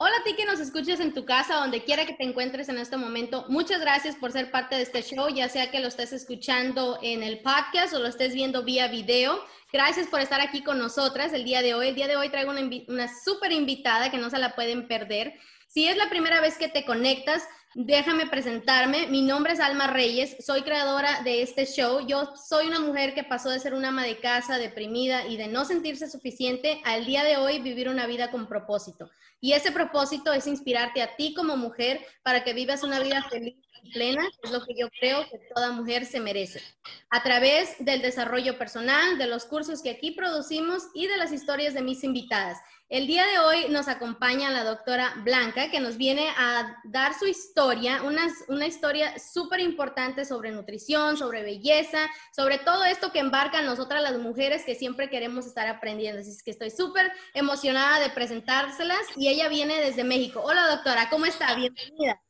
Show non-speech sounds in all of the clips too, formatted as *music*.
Hola a ti que nos escuches en tu casa, donde quiera que te encuentres en este momento. Muchas gracias por ser parte de este show, ya sea que lo estés escuchando en el podcast o lo estés viendo vía video. Gracias por estar aquí con nosotras el día de hoy. El día de hoy traigo una, una súper invitada que no se la pueden perder. Si es la primera vez que te conectas, Déjame presentarme. Mi nombre es Alma Reyes, soy creadora de este show. Yo soy una mujer que pasó de ser una ama de casa, deprimida y de no sentirse suficiente al día de hoy vivir una vida con propósito. Y ese propósito es inspirarte a ti como mujer para que vivas una vida feliz y plena, es lo que yo creo que toda mujer se merece. A través del desarrollo personal, de los cursos que aquí producimos y de las historias de mis invitadas. El día de hoy nos acompaña la doctora Blanca, que nos viene a dar su historia, una, historia súper importante sobre nutrición, sobre belleza, sobre todo esto que embarcan nosotras las mujeres que siempre queremos estar aprendiendo. Así es que estoy súper emocionada de presentárselas y ella viene desde México. Hola doctora, ¿cómo está? Bienvenida.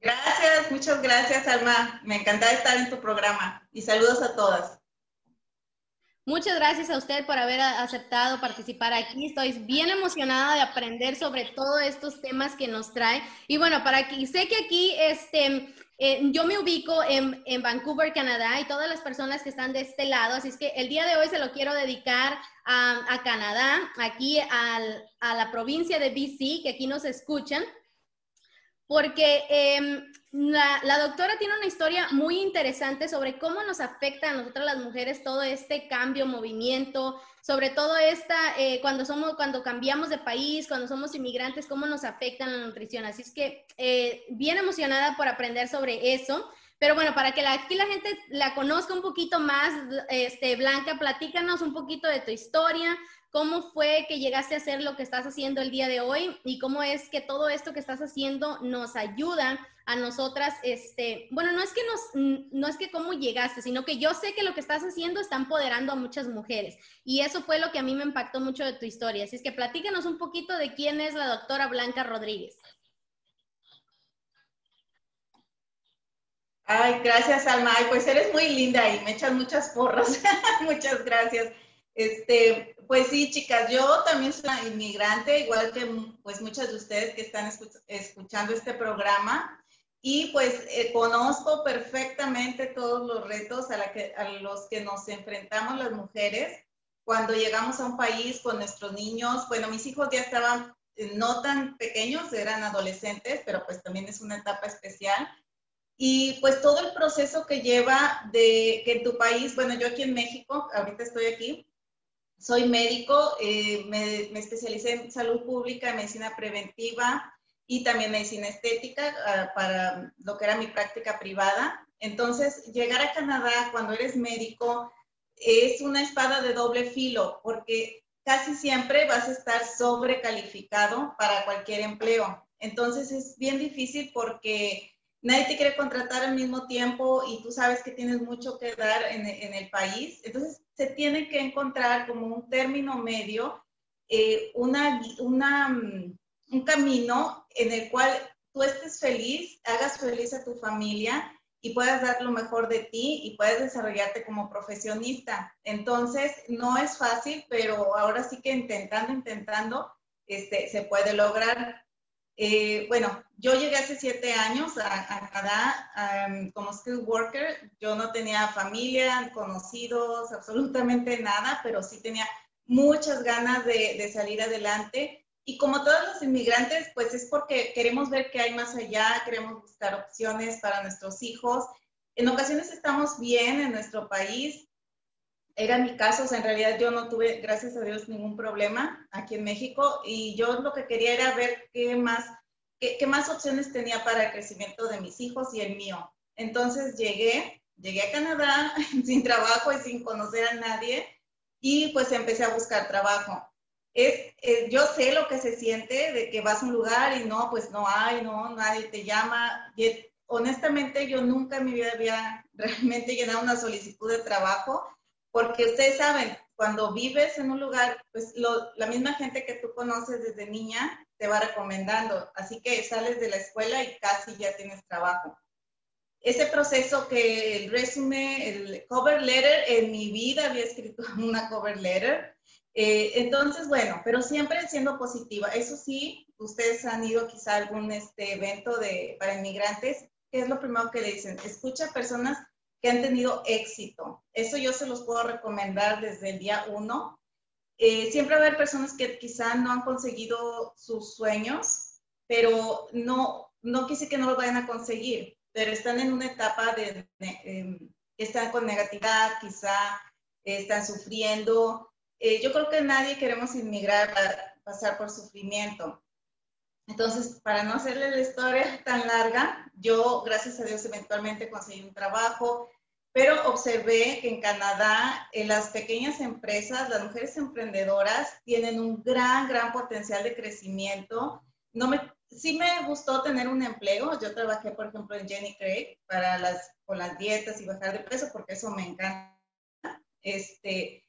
Gracias, muchas gracias Alma. Me encanta estar en tu programa y saludos a todas. Muchas gracias a usted por haber aceptado participar aquí. Estoy bien emocionada de aprender sobre todos estos temas que nos trae. Y bueno, para que sé que aquí este, eh, yo me ubico en, en, Vancouver, Canadá, y todas las personas que están de este lado. Así es que el día de hoy se lo quiero dedicar a, a Canadá, aquí al, a la provincia de BC, que aquí nos escuchan porque eh, la, la, doctora tiene una historia muy interesante sobre cómo nos afecta a nosotras las mujeres todo este cambio, movimiento, sobre todo esta, eh, cuando, somos, cuando cambiamos de país, cuando somos inmigrantes, cómo nos afecta la nutrición. Así es que eh, bien emocionada por aprender sobre eso. Pero bueno, para que la, aquí la gente la conozca un poquito más, este, Blanca, platícanos un poquito de tu historia, ¿Cómo fue que llegaste a hacer lo que estás haciendo el día de hoy? Y cómo es que todo esto que estás haciendo nos ayuda a nosotras, este, bueno, no es que nos, no es que cómo llegaste, sino que yo sé que lo que estás haciendo está empoderando a muchas mujeres. Y eso fue lo que a mí me impactó mucho de tu historia. Así es que platícanos un poquito de quién es la doctora Blanca Rodríguez. Ay, gracias, Alma. Ay, pues eres muy linda y me echas muchas porras. *laughs* muchas gracias. Este, pues sí, chicas, yo también soy inmigrante, igual que pues muchas de ustedes que están escuchando este programa. Y pues eh, conozco perfectamente todos los retos a, la que, a los que nos enfrentamos las mujeres cuando llegamos a un país con nuestros niños. Bueno, mis hijos ya estaban eh, no tan pequeños, eran adolescentes, pero pues también es una etapa especial. Y pues todo el proceso que lleva de que en tu país, bueno, yo aquí en México, ahorita estoy aquí, soy médico, eh, me, especialicé en salud pública, medicina preventiva y también medicina estética ah, para lo que era mi práctica privada. Entonces, llegar a Canadá cuando eres médico es una espada de doble filo porque casi siempre vas a estar sobrecalificado para cualquier empleo. Entonces, es bien difícil porque nadie te quiere contratar al mismo tiempo y tú sabes que tienes mucho que dar en, el país. Entonces, se tiene que encontrar como un término medio, eh, una, una, mm, un camino en el cual tú estés feliz, hagas feliz a tu familia y puedas dar lo mejor de ti y puedas desarrollarte como profesionista. Entonces, no es fácil, pero ahora sí que intentando, intentando, este, se puede lograr. Eh, bueno, yo llegué hace siete años a, Canadá como skilled worker. Yo no tenía familia, conocidos, absolutamente nada, pero sí tenía muchas ganas de, de, salir adelante. Y como todos los inmigrantes, pues es porque queremos ver qué hay más allá, queremos buscar opciones para nuestros hijos. En ocasiones estamos bien en nuestro país. Era mi caso, o sea, en realidad yo no tuve, gracias a Dios, ningún problema aquí en México y yo lo que quería era ver qué más qué, qué más opciones tenía para el crecimiento de mis hijos y el mío. Entonces llegué, llegué a Canadá *laughs* sin trabajo y sin conocer a nadie y pues empecé a buscar trabajo. Es, eh, yo sé lo que se siente de que vas a un lugar y no, pues no hay, no, nadie te llama. Y, honestamente, yo nunca en mi vida había *laughs* realmente llenado una solicitud de trabajo, porque ustedes saben, cuando vives en un lugar, pues la misma gente que tú conoces desde niña te va recomendando. Así que sales de la escuela y casi ya tienes trabajo ese proceso que el resumen, el cover letter, en mi vida había escrito *laughs* una cover letter. Eh, entonces, bueno, pero siempre siendo positiva. Eso sí, ustedes han ido quizá a algún este, evento de, para inmigrantes, ¿qué es lo primero que le dicen? Escucha personas que han tenido éxito. Eso yo se los puedo recomendar desde el día uno. Eh, siempre va a haber personas que quizá no han conseguido sus sueños, pero no, no quise que no lo vayan a conseguir pero están en una etapa de, em, están con negatividad, quizá están sufriendo. Eh, yo creo que nadie queremos inmigrar para pasar por sufrimiento. Entonces, para no hacerle la historia *laughs* tan larga, yo, gracias a Dios, eventualmente conseguí un trabajo, pero observé que en Canadá, en las pequeñas empresas, las mujeres emprendedoras tienen un gran, gran potencial de crecimiento. No me sí me gustó tener un empleo. Yo trabajé, por ejemplo, en Jenny Craig para las, con las dietas y bajar de peso, porque eso me encanta. Este,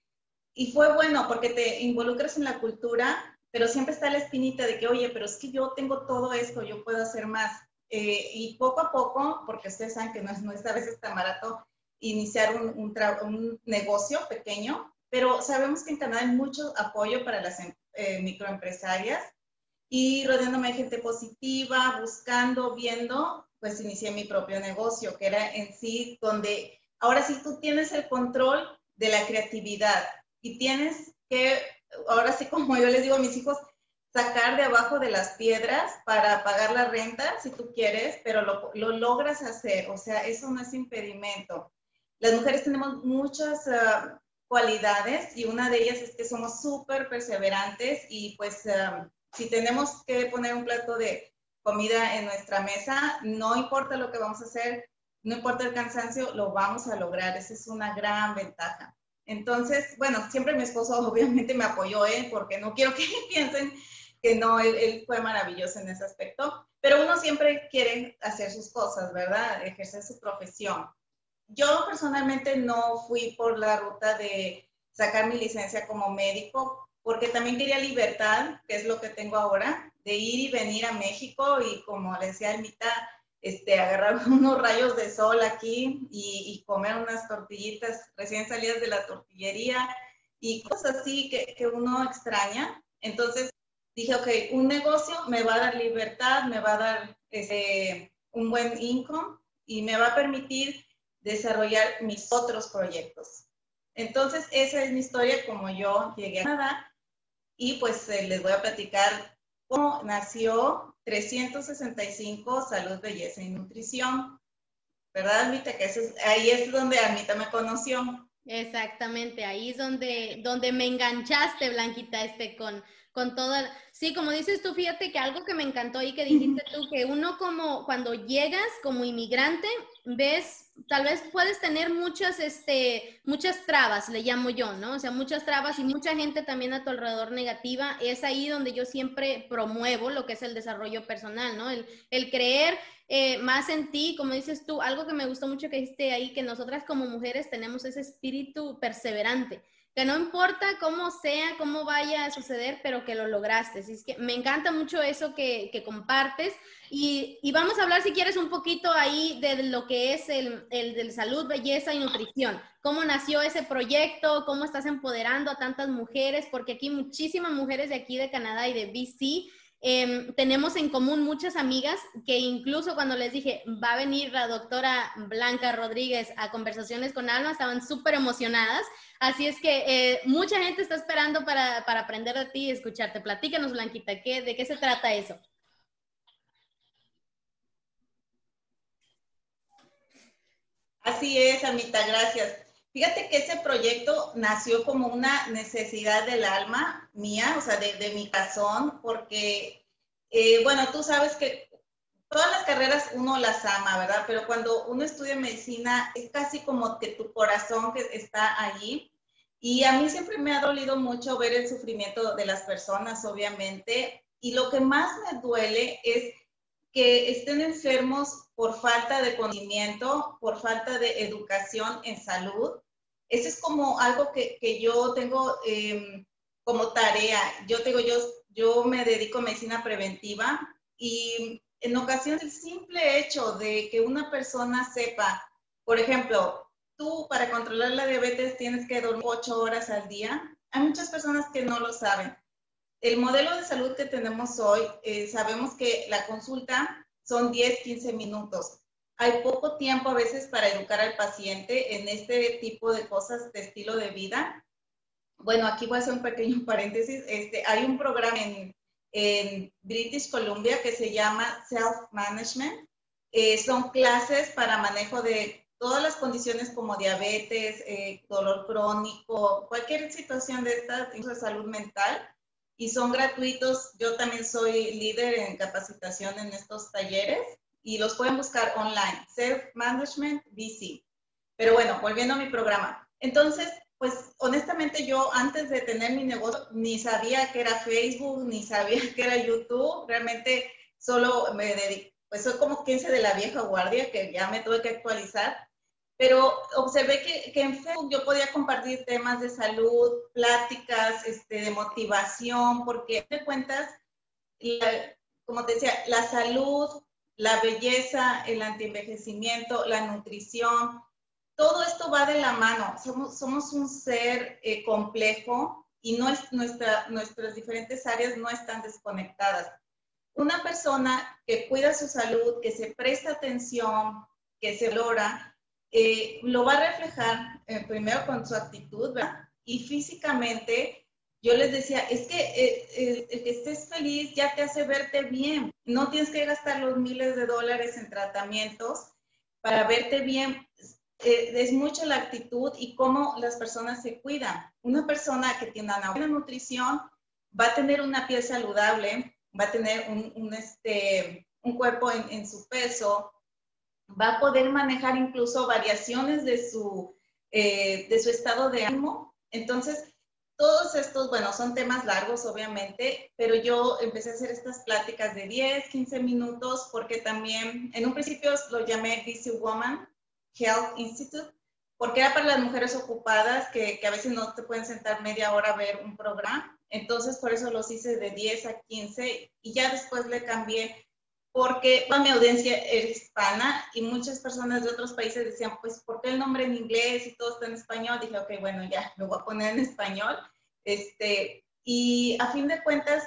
y fue bueno porque te involucras en la cultura, pero siempre está la espinita de que, oye, pero es que yo tengo todo esto, yo puedo hacer más. Eh, y poco a poco, porque ustedes saben que no es, no es a veces tan barato iniciar un, un, un, negocio pequeño, pero sabemos que en Canadá hay mucho apoyo para las em, eh, microempresarias y rodeándome de gente positiva, buscando, viendo, pues inicié mi propio negocio, que era en sí donde ahora sí tú tienes el control de la creatividad y tienes que, ahora sí como yo les digo a mis hijos, sacar de abajo de las piedras para pagar la renta si tú quieres, pero lo, lo logras hacer, o sea, eso no es impedimento. Las mujeres tenemos muchas uh, cualidades y una de ellas es que somos súper perseverantes y pues uh, si tenemos que poner un plato de comida en nuestra mesa, no importa lo que vamos a hacer, no importa el cansancio, lo vamos a lograr. Esa es una gran ventaja. Entonces, bueno, siempre mi esposo *laughs* obviamente me apoyó, ¿eh? porque no quiero que *laughs* piensen que no, él, fue maravilloso en ese aspecto, pero uno siempre quiere hacer sus cosas, ¿verdad? Ejercer su profesión. Yo personalmente no fui por la ruta de sacar mi licencia como médico porque también quería libertad, que es lo que tengo ahora, de ir y venir a México y como le decía Almita, este, agarrar *laughs* unos rayos de sol aquí y, comer unas tortillitas recién salidas de la tortillería y cosas así que, que uno extraña. Entonces dije, ok, un negocio me va a dar libertad, me va a dar ese, un buen income y me va a permitir desarrollar mis otros proyectos. Entonces, esa es mi historia, como yo llegué a Canadá y pues eh, les voy a platicar cómo nació 365 Salud, Belleza y Nutrición. ¿Verdad, Almita? Que ahí es donde Almita me conoció. Exactamente, ahí es donde, donde me enganchaste, Blanquita, este, con, con todo. Sí, como dices tú, fíjate que algo que me encantó y que dijiste tú, que uno como cuando llegas como inmigrante, ves, tal vez puedes tener muchas, este, muchas trabas, le llamo yo, ¿no? O sea, muchas trabas y mucha gente también a tu alrededor negativa. Es ahí donde yo siempre promuevo lo que es el desarrollo personal, ¿no? El, el creer eh, más en ti, como dices tú, algo que me gustó mucho que dijiste ahí, que nosotras como mujeres tenemos ese espíritu perseverante que no importa cómo sea, cómo vaya a suceder, pero que lo lograste. Así es que me encanta mucho eso que, compartes. Y, vamos a hablar, si quieres, un poquito ahí de lo que es el, el de salud, belleza y nutrición. ¿Cómo nació ese proyecto? ¿Cómo estás empoderando a tantas mujeres? Porque aquí muchísimas mujeres de aquí de Canadá y de BC Em, tenemos en común muchas amigas que incluso cuando les dije, va a venir la doctora Blanca Rodríguez a conversaciones con Alma, estaban súper emocionadas. Así es que eh, mucha gente está esperando para, para, aprender de ti y escucharte. Platícanos, Blanquita, ¿qué, ¿de qué se trata eso? Así es, Amita, gracias. Fíjate que ese proyecto nació como una necesidad del alma mía, o sea, de, mi corazón, porque eh, bueno, tú sabes que todas las carreras uno las ama, ¿verdad? Pero cuando uno estudia medicina es casi como que tu corazón que está allí. Y a mí siempre me ha dolido mucho ver el sufrimiento de las personas, obviamente. Y lo que más me duele es que estén enfermos por falta de conocimiento, por falta de educación en salud. Eso es como algo que, que yo tengo em, como tarea. Yo tengo, yo, yo me dedico a medicina preventiva y en ocasiones el simple hecho de que una persona sepa, por ejemplo, tú para controlar la diabetes tienes que dormir ocho horas al día. Hay muchas personas que no lo saben. El modelo de salud que tenemos hoy, eh, sabemos que la consulta son 10, 15 minutos. Hay poco tiempo a veces para educar al paciente en este tipo de cosas de estilo de vida. Bueno, aquí voy a hacer un pequeño *laughs* paréntesis. Este, hay un programa en, British Columbia que se llama Self Management. Eh, son clases para manejo de todas las condiciones como diabetes, eh, dolor crónico, cualquier situación de esta, de salud mental, y son gratuitos. Yo también soy líder en capacitación en estos talleres y los pueden buscar online, Self Management BC. Pero bueno, volviendo a mi programa. Entonces, pues honestamente yo antes de tener mi negocio ni sabía que era Facebook, ni sabía *laughs* que era YouTube, realmente solo me dedico, pues soy como 15 de la vieja guardia que ya me tuve que actualizar, pero observé que, que en Facebook yo podía compartir temas de salud, pláticas, este, de motivación, porque de cuentas, como te decía, la salud, la belleza, el antienvejecimiento, la nutrición, todo esto va de la mano. Somos, somos un ser eh, complejo y no es, nuestra, nuestras diferentes áreas no están desconectadas. Una persona que cuida su salud, que se presta atención, que se logra, eh, lo va a reflejar eh, primero con su actitud. Y físicamente, yo les decía, es que el que estés feliz ya te hace verte bien. No tienes que gastar los miles de dólares en tratamientos para verte bien eh, es mucho la actitud y cómo las personas se cuidan. Una persona que tiene una buena nutrición va a tener una piel saludable, va a tener un, este, un cuerpo en, su peso, va a poder manejar incluso variaciones de su, eh, de su estado de ánimo. Entonces, todos estos, bueno, son temas largos, obviamente, pero yo empecé a hacer estas pláticas de 10, 15 minutos porque también en un principio lo llamé Busy Woman, Health Institute, porque era para las mujeres ocupadas que, que, a veces no te pueden sentar media hora a ver un programa. Entonces, por eso los hice de 10 a 15 y ya después le cambié porque mi audiencia es hispana y muchas personas de otros países decían, pues, ¿por qué el nombre en inglés y todo está en español? Dije, ok, bueno, ya, *laughs* lo voy a poner en español. Este, y a fin de cuentas,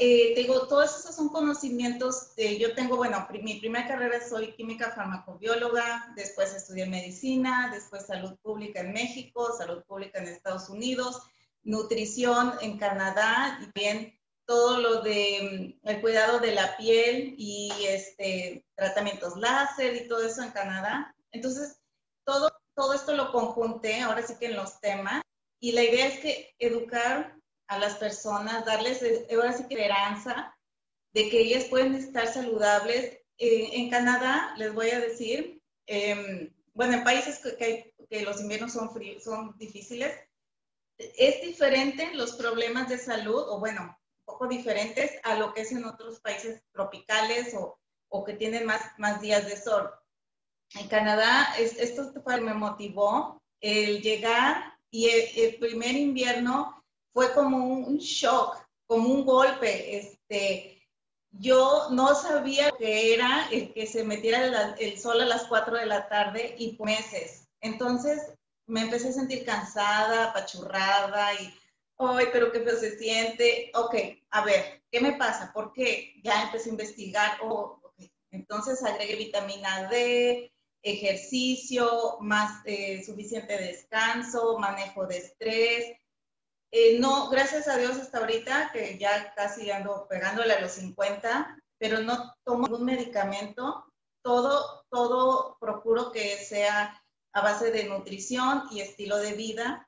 eh, digo, todos esos son conocimientos, yo tengo, bueno, mi primera carrera soy química farmacobióloga, después estudié medicina, después salud pública en México, salud pública en Estados Unidos, nutrición en Canadá y bien todo lo de mm, el cuidado de la piel y este, tratamientos láser y todo eso en Canadá. Entonces, todo, todo esto lo conjunté ahora sí que en los temas y la idea es que educar a las personas, darles eh, ahora sí esperanza de que ellas pueden estar saludables. Eh, en Canadá, les voy a decir, em, bueno, en países que, que, los inviernos son, fríos, son difíciles, es diferente los problemas de salud, o bueno, poco diferentes a lo que es en otros países tropicales o, o que tienen más, más días de sol. En Canadá, esto me motivó el llegar y el primer invierno fue como un, shock, como un golpe. Este, yo no sabía que era el que se metiera el, sol a las 4 de la tarde y meses. Entonces me empecé a sentir cansada, apachurrada y, ay, pero qué feo se siente. Ok, a ver, ¿qué me pasa? ¿Por qué? Ya empecé a investigar. Oh, Entonces agregué vitamina D, ejercicio, más eh, suficiente descanso, manejo de estrés, eh, no, gracias a Dios hasta ahorita, que ya casi ando pegándole a los 50, pero no tomo ningún medicamento. Todo, todo procuro que sea a base de nutrición y estilo de vida.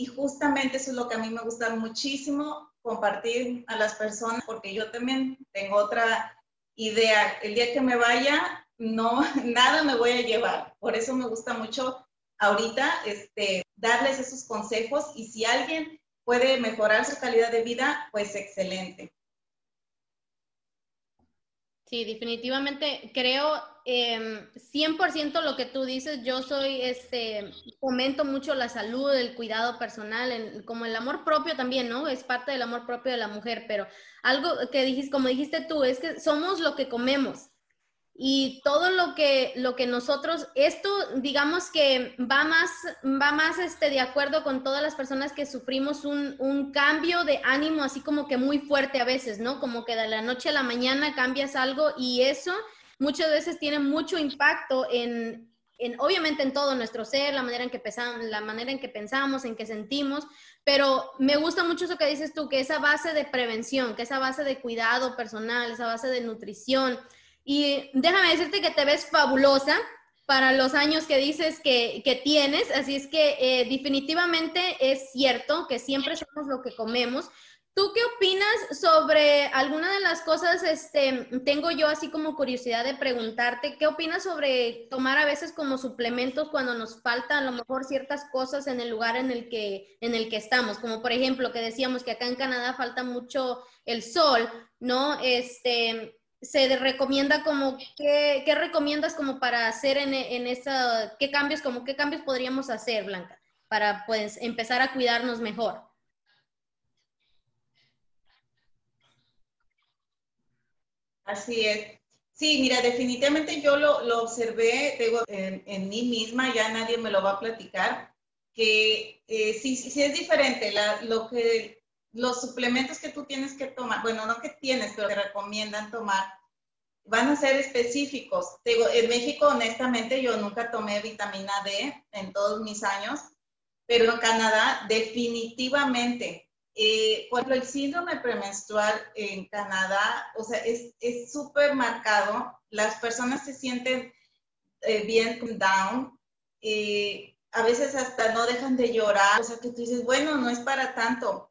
Y justamente eso es lo que a mí me gusta muchísimo, compartir a las personas porque yo también tengo otra idea. El día que me vaya, no, *laughs* nada me voy a llevar. Por eso me gusta mucho ahorita este, darles esos consejos y si alguien puede mejorar su calidad de vida, pues excelente. Sí, definitivamente creo eh, 100% lo que tú dices. Yo soy, este, comento mucho la salud, el cuidado personal, como el amor propio también, ¿no? Es parte del amor propio de la mujer, pero algo que dijiste, como dijiste tú, es que somos lo que comemos y todo lo que, lo que nosotros, esto digamos que va más, va más este, de acuerdo con todas las personas que sufrimos un, un, cambio de ánimo así como que muy fuerte a veces, ¿no? Como que de la noche a la mañana cambias algo y eso muchas veces tiene mucho impacto en, en obviamente en todo nuestro ser, la manera en que pensamos, la manera en que pensamos, en que sentimos, pero me gusta mucho eso que dices tú, que esa base de prevención, que esa base de cuidado personal, esa base de nutrición, y déjame decirte que te ves fabulosa para los años que dices que, que tienes, así es que eh, definitivamente es cierto que siempre somos lo que comemos. ¿Tú qué opinas sobre alguna de las cosas? Este, tengo yo así como curiosidad de preguntarte, ¿qué opinas sobre tomar a veces como suplementos cuando nos faltan a lo mejor ciertas cosas en el lugar en el que, en el que estamos? Como por ejemplo, que decíamos que acá en Canadá falta mucho el sol, ¿no? Este, se recomienda como, ¿qué, qué recomiendas como para hacer en, en esa, qué cambios, como qué cambios podríamos hacer, Blanca, para pues empezar a cuidarnos mejor? Así es. Sí, mira, definitivamente yo lo, lo observé digo, en, en, mí misma, ya nadie me lo va a platicar, que eh, sí, sí, es diferente. La, lo que los suplementos que tú tienes que tomar, bueno, no que tienes, pero te recomiendan tomar, van a ser específicos. digo, en México, honestamente, yo nunca tomé vitamina D en todos mis años, pero en Canadá, definitivamente. Eh, por ejemplo, el síndrome premenstrual en Canadá, o sea, es súper marcado. Las personas se sienten eh, bien down. Eh, a veces hasta no dejan de llorar. O sea, que tú dices, bueno, no es para tanto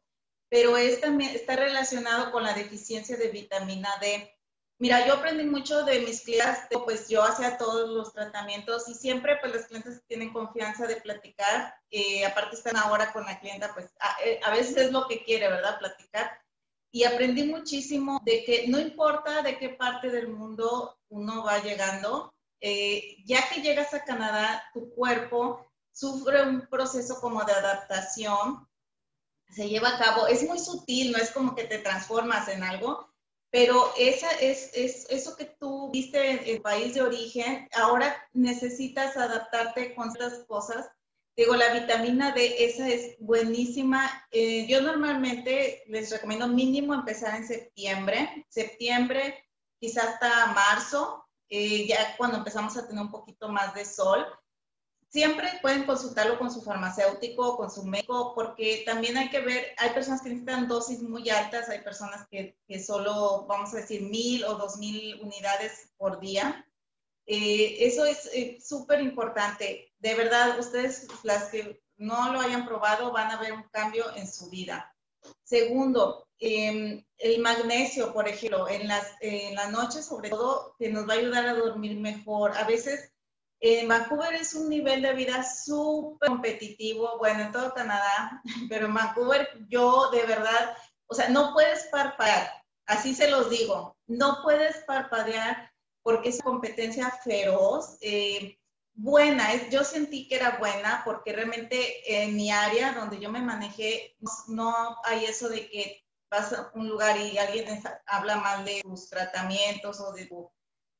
pero es también, está relacionado con la deficiencia de vitamina D. Mira, yo aprendí mucho de mis clientes, pues yo hacía todos los tratamientos y siempre pues los clientes tienen confianza de platicar, eh, aparte están ahora con la clienta, pues eh, a, veces es lo que quiere, ¿verdad? Platicar. Y aprendí muchísimo de que no importa de qué parte del mundo uno va llegando, eh, ya que llegas a Canadá, tu cuerpo sufre un proceso como de adaptación se lleva a cabo, es muy sutil, no es como que te transformas en algo, pero esa es, es eso que tú viste en el país de origen, ahora necesitas adaptarte con estas cosas. Digo, la vitamina D, esa es buenísima. Eh, yo normalmente les recomiendo mínimo empezar en septiembre, septiembre, quizás hasta marzo, eh, ya cuando empezamos a tener un poquito más de sol siempre pueden consultarlo con su farmacéutico, con su médico, porque también hay que ver, hay personas que necesitan dosis muy altas, hay personas que, que solo, vamos a decir, mil o dos mil unidades por día. Eh, eso es eh, súper importante. De verdad, ustedes, las que no lo hayan probado, van a ver un cambio en su vida. Segundo, em, el magnesio, por ejemplo, en las, en la noche sobre todo, que nos va a ayudar a dormir mejor. A veces en Vancouver es un nivel de vida súper competitivo, bueno, en todo Canadá, *laughs* pero en Vancouver yo de verdad, o sea, no puedes parpadear, así se los digo, no puedes parpadear porque es competencia feroz, eh, buena, yo sentí que era buena porque realmente en mi área donde yo me manejé, no, hay eso de que vas a un lugar y alguien habla mal de tus tratamientos o de tus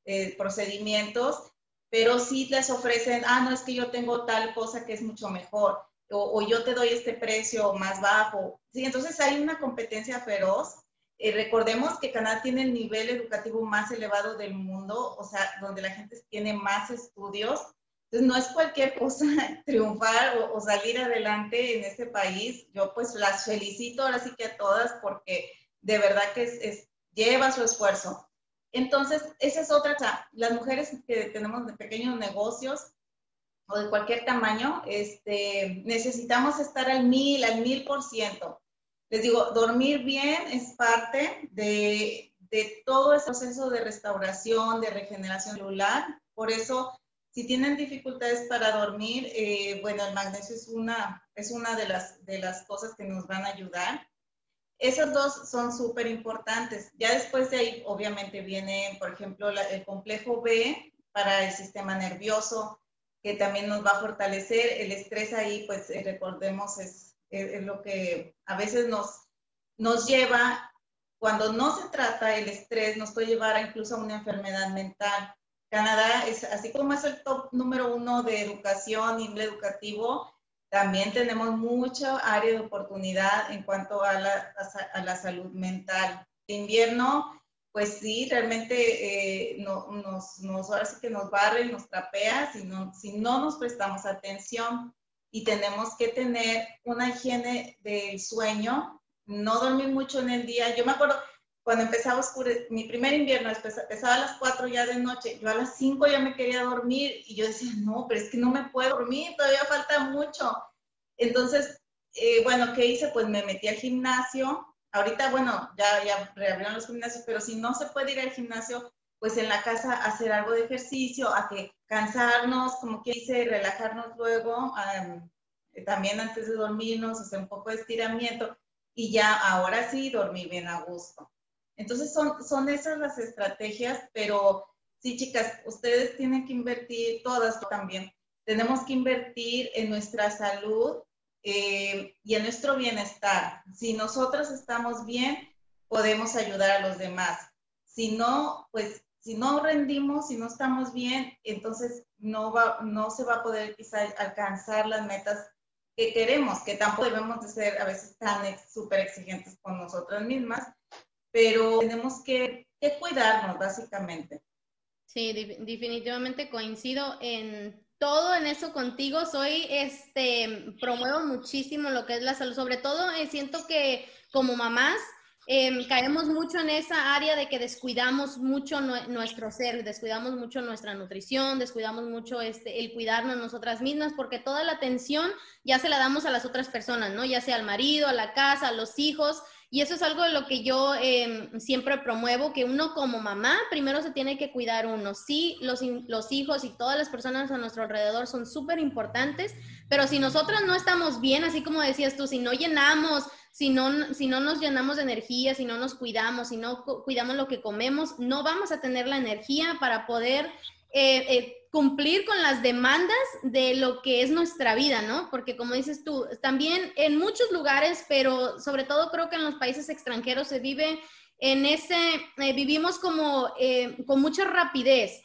eh, procedimientos pero sí les ofrecen, ah, no, es que yo tengo tal cosa que es mucho mejor, o, yo te doy este precio más bajo. Sí, entonces hay una competencia feroz. Eh, recordemos que Canadá tiene el nivel educativo más elevado del mundo, o sea, donde la gente tiene más estudios. Entonces, no es cualquier cosa *laughs* triunfar o, salir adelante en este país. Yo pues las felicito ahora sí que a todas porque de verdad que es, lleva su esfuerzo. Entonces, esa es otra, las mujeres que tenemos de pequeños negocios o de cualquier tamaño, este, necesitamos estar al mil, al mil por ciento. Les digo, dormir bien es parte de, de todo ese proceso de restauración, de regeneración celular. Por eso, si tienen dificultades para dormir, eh, bueno, el magnesio es una, es una de, las, de las cosas que nos van a ayudar. Esos dos son súper importantes. Ya después de ahí, obviamente, viene, por ejemplo, el complejo B para el sistema nervioso, que también nos va a fortalecer. El estrés ahí, pues eh, recordemos, es, es, lo que a veces nos, nos lleva, cuando no se trata el estrés, nos puede llevar incluso a una enfermedad mental. Canadá es, así como es el top número uno de educación, nivel educativo, también tenemos mucha área de oportunidad en cuanto a la, a la salud mental. En invierno, pues sí, realmente eh, no, nos, nos, ahora que nos barre, nos trapea si no, si no nos prestamos atención y tenemos que tener una higiene del sueño, no dormir mucho en el día. Yo me acuerdo cuando empezaba a mi primer invierno empezaba a las 4 ya de noche, yo a las 5 ya me quería dormir y yo decía, no, pero es que no me puedo dormir, todavía falta mucho. Entonces, eh, bueno, ¿qué hice? Pues me metí al gimnasio. Ahorita, bueno, ya, ya reabrieron los gimnasios, pero si no se puede ir al gimnasio, pues en la casa hacer algo de ejercicio, a que cansarnos, como que hice, relajarnos luego, también antes de dormirnos, hacer un poco de estiramiento y ya ahora sí dormir bien a gusto. Entonces son, son esas las estrategias, pero sí, chicas, ustedes tienen que invertir, todas también, tenemos que invertir en nuestra salud eh, y en nuestro bienestar. Si nosotros estamos bien, podemos ayudar a los demás. Si no, pues si no rendimos, si no estamos bien, entonces no, va, no se va a poder quizá alcanzar las metas que queremos, que tampoco debemos de ser a veces tan súper exigentes con nosotras mismas, pero tenemos que, cuidarnos básicamente. Sí, definitivamente coincido en todo en eso contigo. Soy, este, promuevo muchísimo lo que es la salud. Sobre todo, eh, siento que como mamás em, caemos mucho en esa área de que descuidamos mucho nuestro ser, descuidamos mucho nuestra nutrición, descuidamos mucho este, el cuidarnos nosotras mismas, porque toda la atención ya se la damos a las otras personas, ¿no? Ya sea al marido, a la casa, a los hijos. Y eso es algo de lo que yo em, siempre promuevo, que uno como mamá primero se tiene que cuidar uno. Sí, los, los hijos y todas las personas a nuestro alrededor son súper importantes, pero si nosotras no estamos bien, así como decías tú, si no llenamos, si no, si no nos llenamos de energía, si no nos cuidamos, si no cuidamos lo que comemos, no vamos a tener la energía para poder eh, eh, cumplir con las demandas de lo que es nuestra vida, ¿no? Porque como dices tú, también en muchos lugares, pero sobre todo creo que en los países extranjeros se vive en ese, eh, vivimos como con mucha rapidez,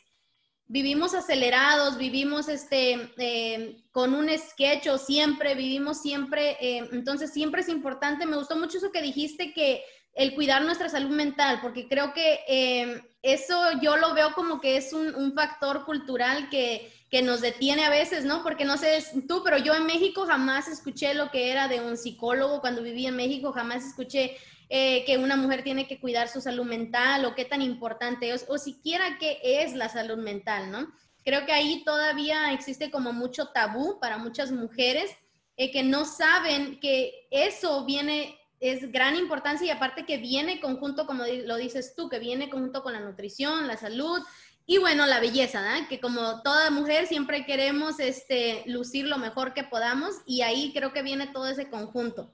vivimos acelerados, vivimos este, con un sketch o siempre, vivimos siempre, entonces siempre es importante, me gustó mucho eso que dijiste que el cuidar nuestra salud mental, porque creo que eh, eso yo lo veo como que es un, factor cultural que, nos detiene a veces, ¿no? Porque no sé tú, pero yo en México jamás escuché lo que era de un psicólogo cuando viví en México, jamás escuché eh, que una mujer tiene que cuidar su salud mental o qué tan importante es, o siquiera qué es la salud mental, ¿no? Creo que ahí todavía existe como mucho tabú para muchas mujeres eh, que no saben que eso viene es gran importancia y aparte que viene conjunto, como lo dices tú, que viene conjunto con la nutrición, la salud y bueno, la belleza, ¿no? que como toda mujer siempre queremos este, lucir lo mejor que podamos y ahí creo que viene todo ese conjunto.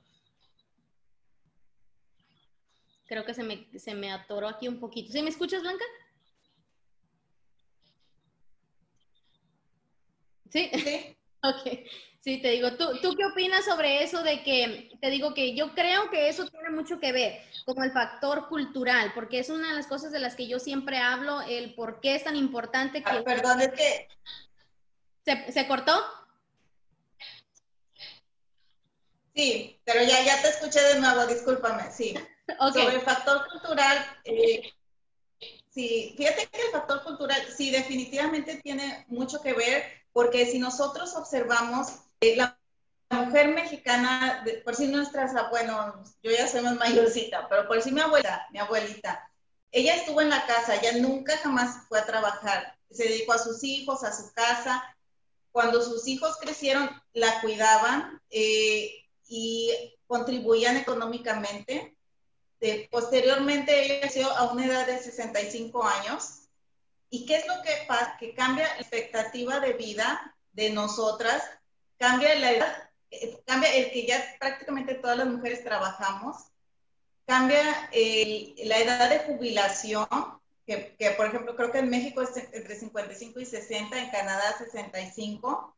Creo que se me, se me atoró aquí un poquito. ¿Sí me escuchas, Blanca? ¿Sí? Sí. *laughs* ok. Sí, te digo, ¿tú, ¿tú qué opinas sobre eso de que, te digo que yo creo que eso tiene mucho que ver, como el factor cultural, porque es una de las cosas de las que yo siempre hablo, el por qué es tan importante que... Ah, perdón, es que... ¿Se, ¿Se, cortó? Sí, pero ya, ya te escuché de nuevo, discúlpame, sí. *laughs* Sobre el factor cultural, eh, sí, fíjate que el factor cultural sí definitivamente tiene mucho que ver, porque si nosotros observamos eh, la mujer mexicana, por si nuestras, bueno, yo ya soy más mayorcita, pero por si mi abuela, mi abuelita, ella estuvo en la casa, ella nunca jamás fue a trabajar, se dedicó a sus hijos, a su casa. Cuando sus hijos crecieron, la cuidaban eh, y contribuían económicamente. posteriormente ella nació a una edad de 65 años. ¿Y qué es lo que pasa? Que cambia la expectativa de vida de nosotras, cambia la edad, eh, cambia el que ya prácticamente todas las mujeres trabajamos, cambia la edad de jubilación, que, que, por ejemplo creo que en México es entre 55 y 60, en Canadá 65.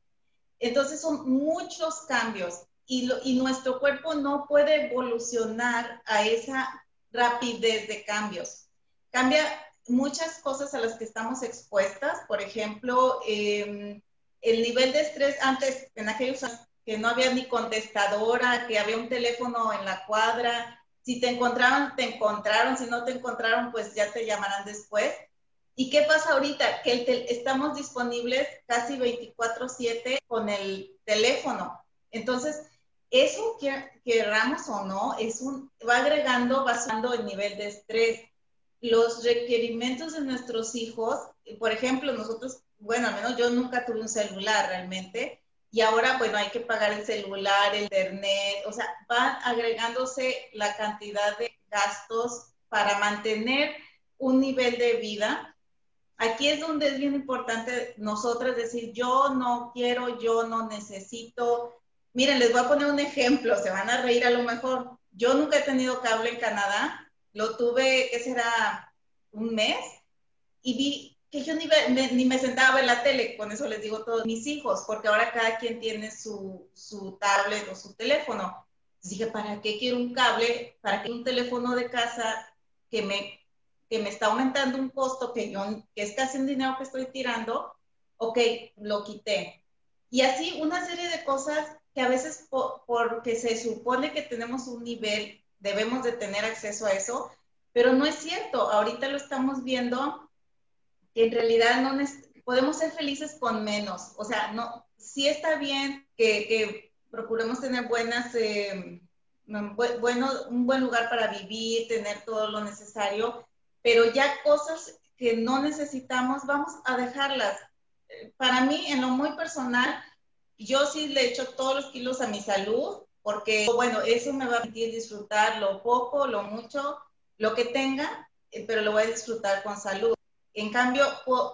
Entonces son muchos cambios y, y nuestro cuerpo no puede evolucionar a esa rapidez de cambios. Cambia muchas cosas a las que estamos expuestas, por ejemplo, eh, el nivel de estrés antes, en aquellos años que no había ni contestadora, que había un teléfono en la cuadra, si te encontraron, te encontraron, si no te encontraron, pues ya te llamarán después. ¿Y qué pasa ahorita? Que estamos disponibles casi 24/7 con el teléfono. Entonces, eso, querramos o no, es un, va agregando, va el nivel de estrés. Los requerimientos de nuestros hijos, por ejemplo, nosotros bueno, al menos yo nunca tuve un celular realmente. Y ahora, bueno, hay que pagar el celular, el internet, o sea, van agregándose la cantidad de gastos para mantener un nivel de vida. Aquí es donde es bien importante nosotras decir, yo no quiero, yo no necesito. Miren, les voy a poner un ejemplo, se van a reír a lo mejor. Yo nunca he tenido cable en Canadá, lo tuve, ¿qué será? Un mes, y vi que yo ni me, ni me sentaba ver la tele, con eso les digo todos mis hijos, porque ahora cada quien tiene su, su tablet o su teléfono. dije, ¿para qué quiero un cable? ¿Para qué un teléfono de casa que me, que me está aumentando un costo que, yo, que es casi un dinero que estoy tirando? Ok, lo quité. Y así una serie de cosas que a veces porque se supone que tenemos un nivel, debemos de tener acceso a eso, pero no es cierto. Ahorita lo estamos viendo que en realidad no podemos ser felices con menos. O sea, no, sí está bien que, procuremos tener buenas, eh, bueno, un buen lugar para vivir, tener todo lo necesario, pero ya cosas que no necesitamos, vamos a dejarlas. Para mí, en lo muy personal, yo sí le echo todos los kilos a mi salud, porque, bueno, eso me va a permitir disfrutar lo poco, lo mucho, lo que tenga, eh, pero lo voy a disfrutar con salud. En cambio,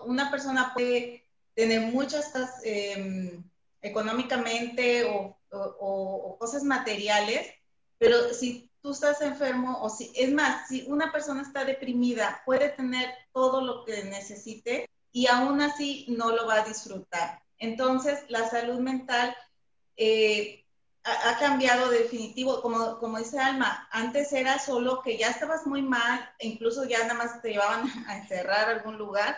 una persona puede tener muchas eh, económicamente o, cosas materiales, pero si tú estás enfermo o si, es más, si una persona está deprimida, puede tener todo lo que necesite y aún así no lo va a disfrutar. Entonces, la salud mental eh, ha, cambiado definitivo, como, como dice Alma, antes era solo que ya estabas muy mal, incluso ya nada más te llevaban *laughs* a encerrar a algún lugar,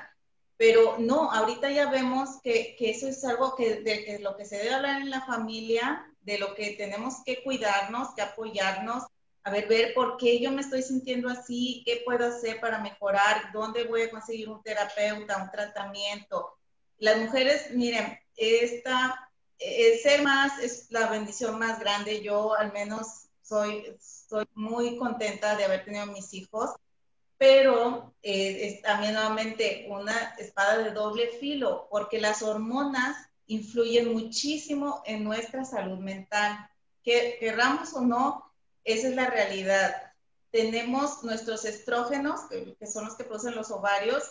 pero no, ahorita ya vemos que, que eso es algo que de que lo que se debe hablar en la familia, de lo que tenemos que cuidarnos, que apoyarnos, a ver, ver por qué yo me estoy sintiendo así, qué puedo hacer para mejorar, dónde voy a conseguir un terapeuta, un tratamiento. Las mujeres, miren, esta ser más es la bendición más grande. Yo al menos soy, estoy muy contenta de haber tenido mis hijos, pero eh, es también nuevamente una espada de doble filo, porque las hormonas influyen muchísimo en nuestra salud mental. Que querramos o no, esa es la realidad. Tenemos nuestros estrógenos, que son los que producen los ovarios,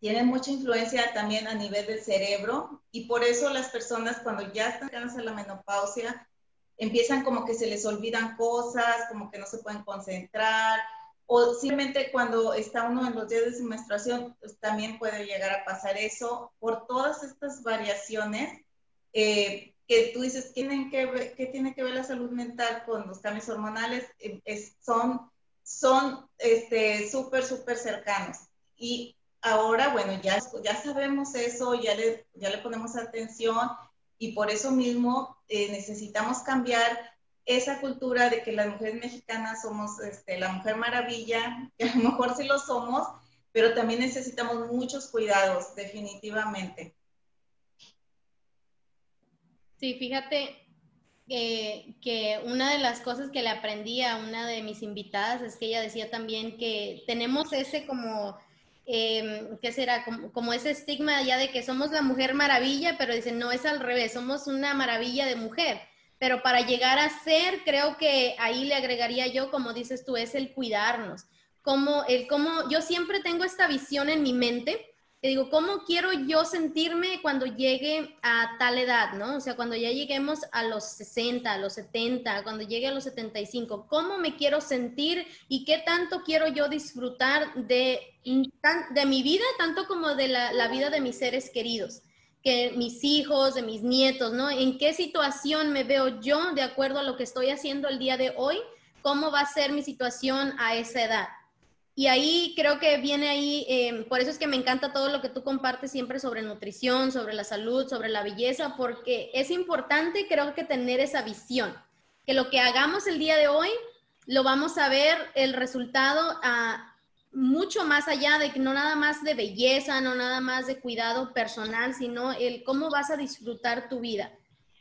tienen mucha influencia también a nivel del cerebro y por eso las personas cuando ya están en la menopausia empiezan como que se les olvidan cosas, como que no se pueden concentrar o simplemente cuando está uno en los días de su menstruación pues, también puede llegar a pasar eso por todas estas variaciones eh, que tú dices, ¿tienen que ¿qué tiene que ver la salud mental con los cambios hormonales? Eh, son son este súper, súper cercanos. Y ahora, bueno, ya, ya sabemos eso, ya le, ya le ponemos atención y por eso mismo eh, necesitamos cambiar esa cultura de que las mujeres mexicanas somos este, la mujer maravilla, que a lo mejor sí lo somos, pero también necesitamos muchos cuidados, definitivamente. Sí, fíjate que una de las cosas que le aprendí a una de mis invitadas es que ella decía también que tenemos ese como eh, ¿qué será? Como, ese estigma ya de que somos la mujer maravilla, pero dicen, no, es al revés, somos una maravilla de mujer. pero para llegar a ser, creo que ahí le agregaría yo, como dices tú, es el cuidarnos. Como el cómo yo siempre tengo esta visión en mi mente que digo, ¿cómo quiero yo sentirme cuando llegue a tal edad, no? O sea, cuando ya lleguemos a los 60, a los 70, cuando llegue a los 75, ¿cómo me quiero sentir y qué tanto quiero yo disfrutar de, de mi vida, tanto como de la, la vida de mis seres queridos? que mis hijos, de mis nietos, ¿no? ¿En qué situación me veo yo de acuerdo a lo que estoy haciendo el día de hoy? ¿Cómo va a ser mi situación a esa edad? Y ahí creo que viene ahí, eh, por eso es que me encanta todo lo que tú compartes siempre sobre nutrición, sobre la salud, sobre la belleza, porque es importante creo que tener esa visión, que lo que hagamos el día de hoy lo vamos a ver el resultado a mucho más allá de que no nada más de belleza, no nada más de cuidado personal, sino el cómo vas a disfrutar tu vida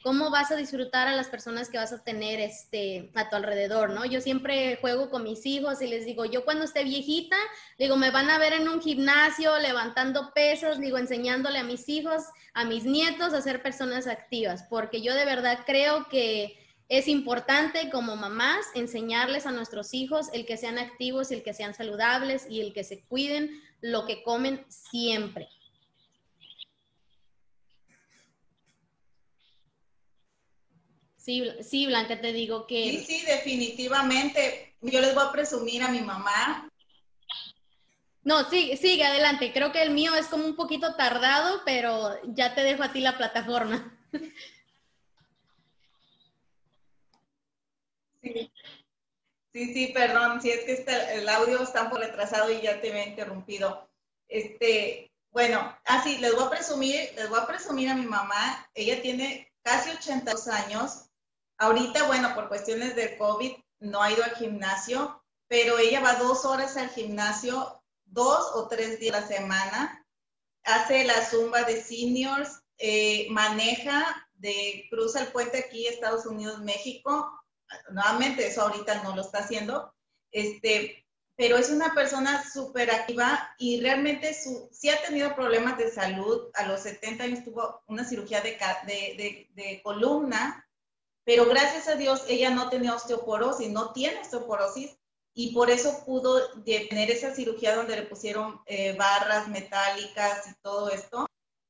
cómo vas a disfrutar a las personas que vas a tener este, a tu alrededor, ¿no? Yo siempre juego con mis hijos y les digo, yo cuando esté viejita, digo, me van a ver en un gimnasio levantando pesos, digo, enseñándole a mis hijos, a mis nietos a ser personas activas, porque yo de verdad creo que es importante como mamás enseñarles a nuestros hijos el que sean activos el que sean saludables y el que se cuiden lo que comen siempre. Sí, sí, Blanca, te digo que... Sí, sí, definitivamente. Yo les voy a presumir a mi mamá. No, sí, sigue adelante. Creo que el mío es como un poquito tardado, pero ya te dejo a ti la plataforma. Sí, sí, sí perdón, si es que este, el audio está un poco retrasado y ya te he interrumpido. Este, bueno, así, les voy a presumir, les voy a presumir a mi mamá. Ella tiene casi 82 años Ahorita, bueno, por cuestiones de COVID no ha ido al gimnasio, pero ella va dos horas al gimnasio, dos o tres días a la semana, hace la zumba de seniors, eh, maneja de cruza el puente aquí Estados Unidos México. Nuevamente eso ahorita no lo está haciendo. Este, pero es una persona súper activa y realmente su, sí ha tenido problemas de salud. A los 70 años tuvo una cirugía de, columna pero gracias a Dios ella no tenía osteoporosis, no tiene osteoporosis y por eso pudo tener esa cirugía donde le pusieron eh, barras metálicas y todo esto.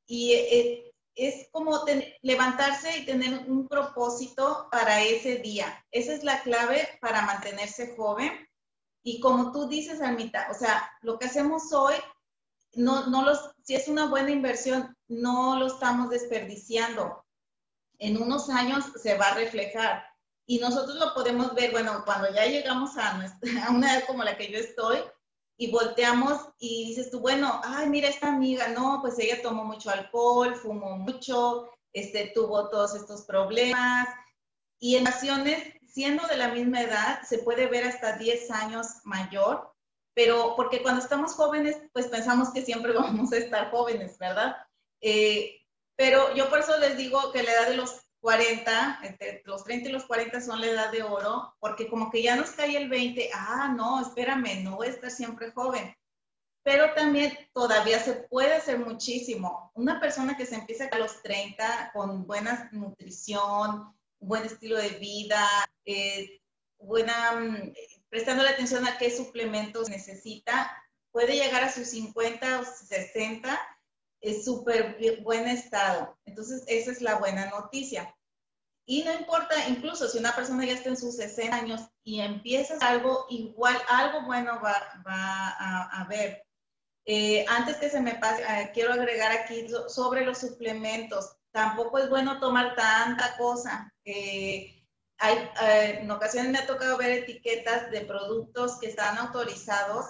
Y eh, es como levantarse y tener un propósito para ese día. Esa es la clave para mantenerse joven. Y como tú dices, Almita, o sea, lo que hacemos hoy, no, no los, si es una buena inversión, no lo estamos desperdiciando en unos años se va a reflejar. Y nosotros lo podemos ver, bueno, cuando ya llegamos a, nuestra, *laughs* a una edad como la que yo estoy y volteamos y dices tú, bueno, ay, mira esta amiga, no, pues ella tomó mucho alcohol, fumó mucho, este, tuvo todos estos problemas. Y en ocasiones, siendo de la misma edad, se puede ver hasta 10 años mayor, pero porque cuando estamos jóvenes, pues pensamos que siempre *laughs* vamos a estar jóvenes, ¿verdad? Eh, pero yo por eso les digo que la edad de los 40, entre los 30 y los 40 son la edad de oro, porque como que ya nos cae el 20, ah, no, espérame, no voy a estar siempre joven. Pero también todavía se puede hacer muchísimo. Una persona que se empieza a los 30 con buena nutrición, buen estilo de vida, eh, buena, mm, prestando la atención a qué suplementos necesita, puede llegar a sus 50 o 60 es súper buen estado. Entonces, esa es la buena noticia. Y no importa, incluso si una persona ya está en sus 60 años y empieza algo, igual algo bueno va, a, a ver. Eh, antes que se me pase, eh, quiero agregar aquí sobre los suplementos. Tampoco es bueno tomar tanta cosa. hay, eh, en ocasiones me ha tocado ver etiquetas de productos que están autorizados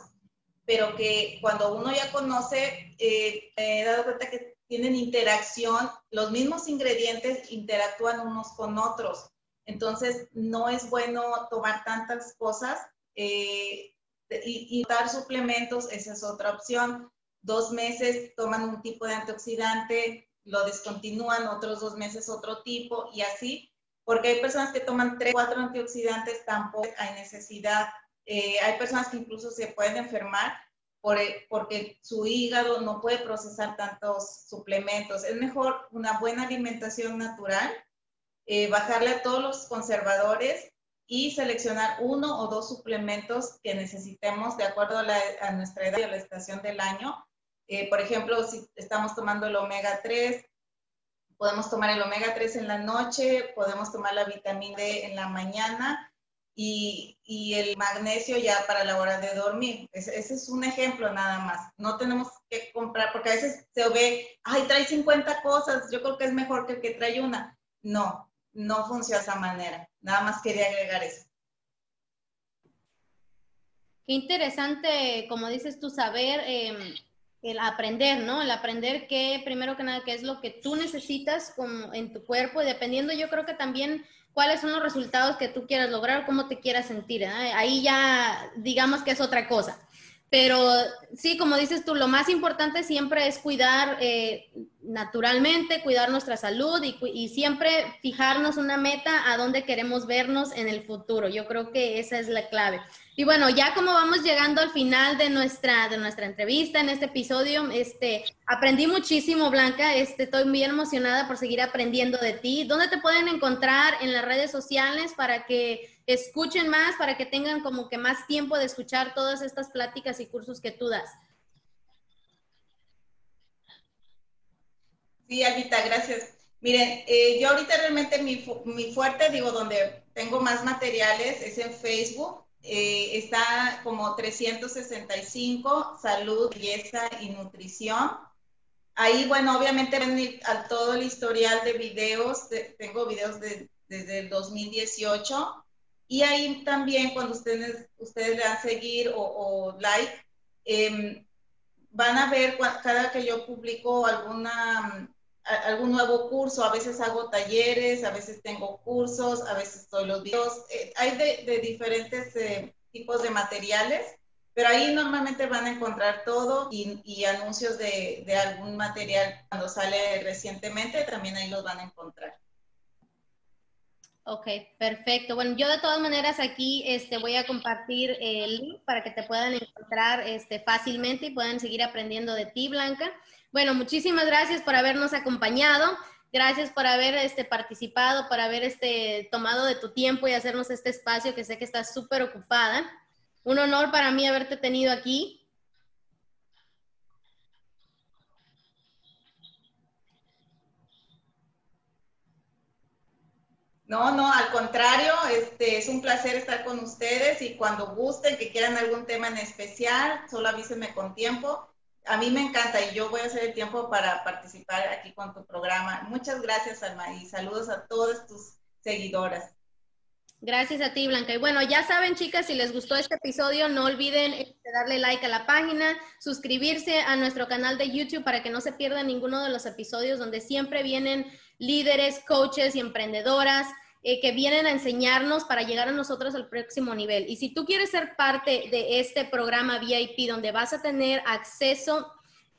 pero que cuando uno ya conoce, eh, he dado cuenta que tienen interacción, los mismos ingredientes interactúan unos con otros. Entonces, no es bueno tomar tantas cosas eh, y, dar suplementos, esa es otra opción. Dos meses toman un tipo de antioxidante, lo descontinúan, otros dos meses otro tipo y así, porque hay personas que toman tres, cuatro antioxidantes, tampoco hay necesidad eh, hay personas que incluso se pueden enfermar por, e, porque su hígado no puede procesar tantos suplementos. Es mejor una buena alimentación natural eh, bajarle a todos los conservadores y seleccionar uno o dos suplementos que necesitemos de acuerdo a, nuestra edad y a la estación del año. Eh, por ejemplo, si estamos tomando el omega 3, podemos tomar el omega 3 en la noche, podemos tomar la vitamina D en la mañana y, el magnesio ya para la hora de dormir. Ese, es un ejemplo nada más. No tenemos que comprar, porque a veces se ve, ay, trae 50 cosas, yo creo que es mejor que el que trae una. No, no funciona de esa manera. Nada más quería agregar eso. Qué interesante, como dices tú, saber em, el aprender, ¿no? El aprender que, primero que nada, qué es lo que tú necesitas como en tu cuerpo y dependiendo, yo creo que también cuáles son los resultados que tú quieras lograr, cómo te quieras sentir. ¿eh? Ahí ya, digamos que es otra cosa. Pero sí, como dices tú, lo más importante siempre es cuidar eh, naturalmente, cuidar nuestra salud y, y, siempre fijarnos una meta a dónde queremos vernos en el futuro. Yo creo que esa es la clave. Y bueno, ya como vamos llegando al final de nuestra, de nuestra entrevista en este episodio, este, aprendí muchísimo, Blanca. Este, estoy muy emocionada por seguir aprendiendo de ti. ¿Dónde te pueden encontrar en las redes sociales para que escuchen más, para que tengan como que más tiempo de escuchar todas estas pláticas y cursos que tú das? Sí, Alita, gracias. Miren, eh, yo ahorita realmente mi, mi fuerte, digo, donde tengo más materiales es en Facebook eh, está como 365, salud, belleza y nutrición. Ahí, bueno, obviamente ven a todo el historial de videos, tengo videos desde el 2018 y ahí también cuando ustedes, ustedes le dan seguir o, like, em, van a ver cada que yo publico alguna algún nuevo curso, a veces hago talleres, a veces tengo cursos, a veces doy los videos, eh, hay de, diferentes eh, tipos de materiales, pero ahí normalmente van a encontrar todo y, anuncios de, de, algún material cuando sale recientemente, también ahí los van a encontrar. Ok, perfecto. Bueno, yo de todas maneras aquí este, voy a compartir el link para que te puedan encontrar este, fácilmente y puedan seguir aprendiendo de ti, Blanca. Bueno, muchísimas gracias por habernos acompañado. Gracias por haber este, participado, por haber este, tomado de tu tiempo y hacernos este espacio que sé que estás súper ocupada. Un honor para mí haberte tenido aquí. No, no, al contrario, este, es un placer estar con ustedes y cuando gusten, que quieran algún tema en especial, solo avísenme con tiempo a mí me encanta y yo voy a hacer el tiempo para participar aquí con tu programa. Muchas gracias, Alma, y saludos a todas tus seguidoras. Gracias a ti, Blanca. Y bueno, ya saben, chicas, si les gustó este episodio, no olviden este, darle like a la página, suscribirse a nuestro canal de YouTube para que no se pierdan ninguno de los episodios donde siempre vienen líderes, coaches y emprendedoras eh, que vienen a enseñarnos para llegar a nosotros al próximo nivel. Y si tú quieres ser parte de este programa VIP donde vas a tener acceso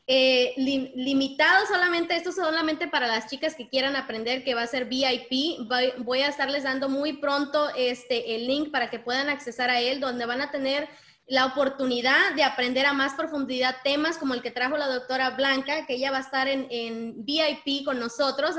eh, limitado solamente, esto solamente para las chicas que quieran aprender, que va a ser VIP. Voy, a estarles dando muy pronto este, el link para que puedan accesar a él, donde van a tener la oportunidad de aprender a más profundidad temas como el que trajo la doctora Blanca, que ella va a estar en, en VIP con nosotros,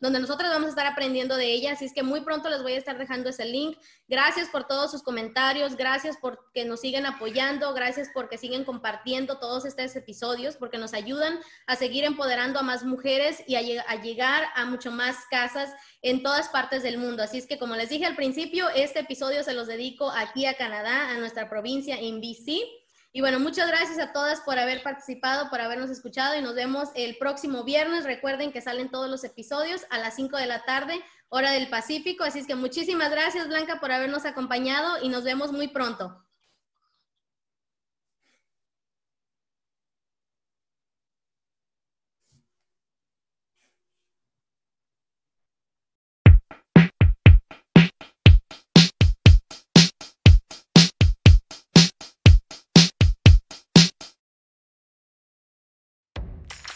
donde nosotros vamos a estar aprendiendo de ella. Así es que muy pronto les voy a estar dejando ese link. Gracias por todos sus comentarios, gracias por que nos siguen apoyando, gracias porque siguen compartiendo todos estos episodios, porque nos ayudan a seguir empoderando a más mujeres y a, a llegar a mucho más casas en todas partes del mundo. Así es que, como les dije al principio, este episodio se los dedico aquí a Canadá, a nuestra provincia en BC. Y bueno, muchas gracias a todas por haber participado, por habernos escuchado y nos vemos el próximo viernes. Recuerden que salen todos los episodios a las 5 de la tarde, hora del Pacífico. Así es que muchísimas gracias, Blanca, por habernos acompañado y nos vemos muy pronto.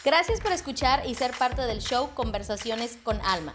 Gracias por escuchar y ser parte del show Conversaciones con Alma.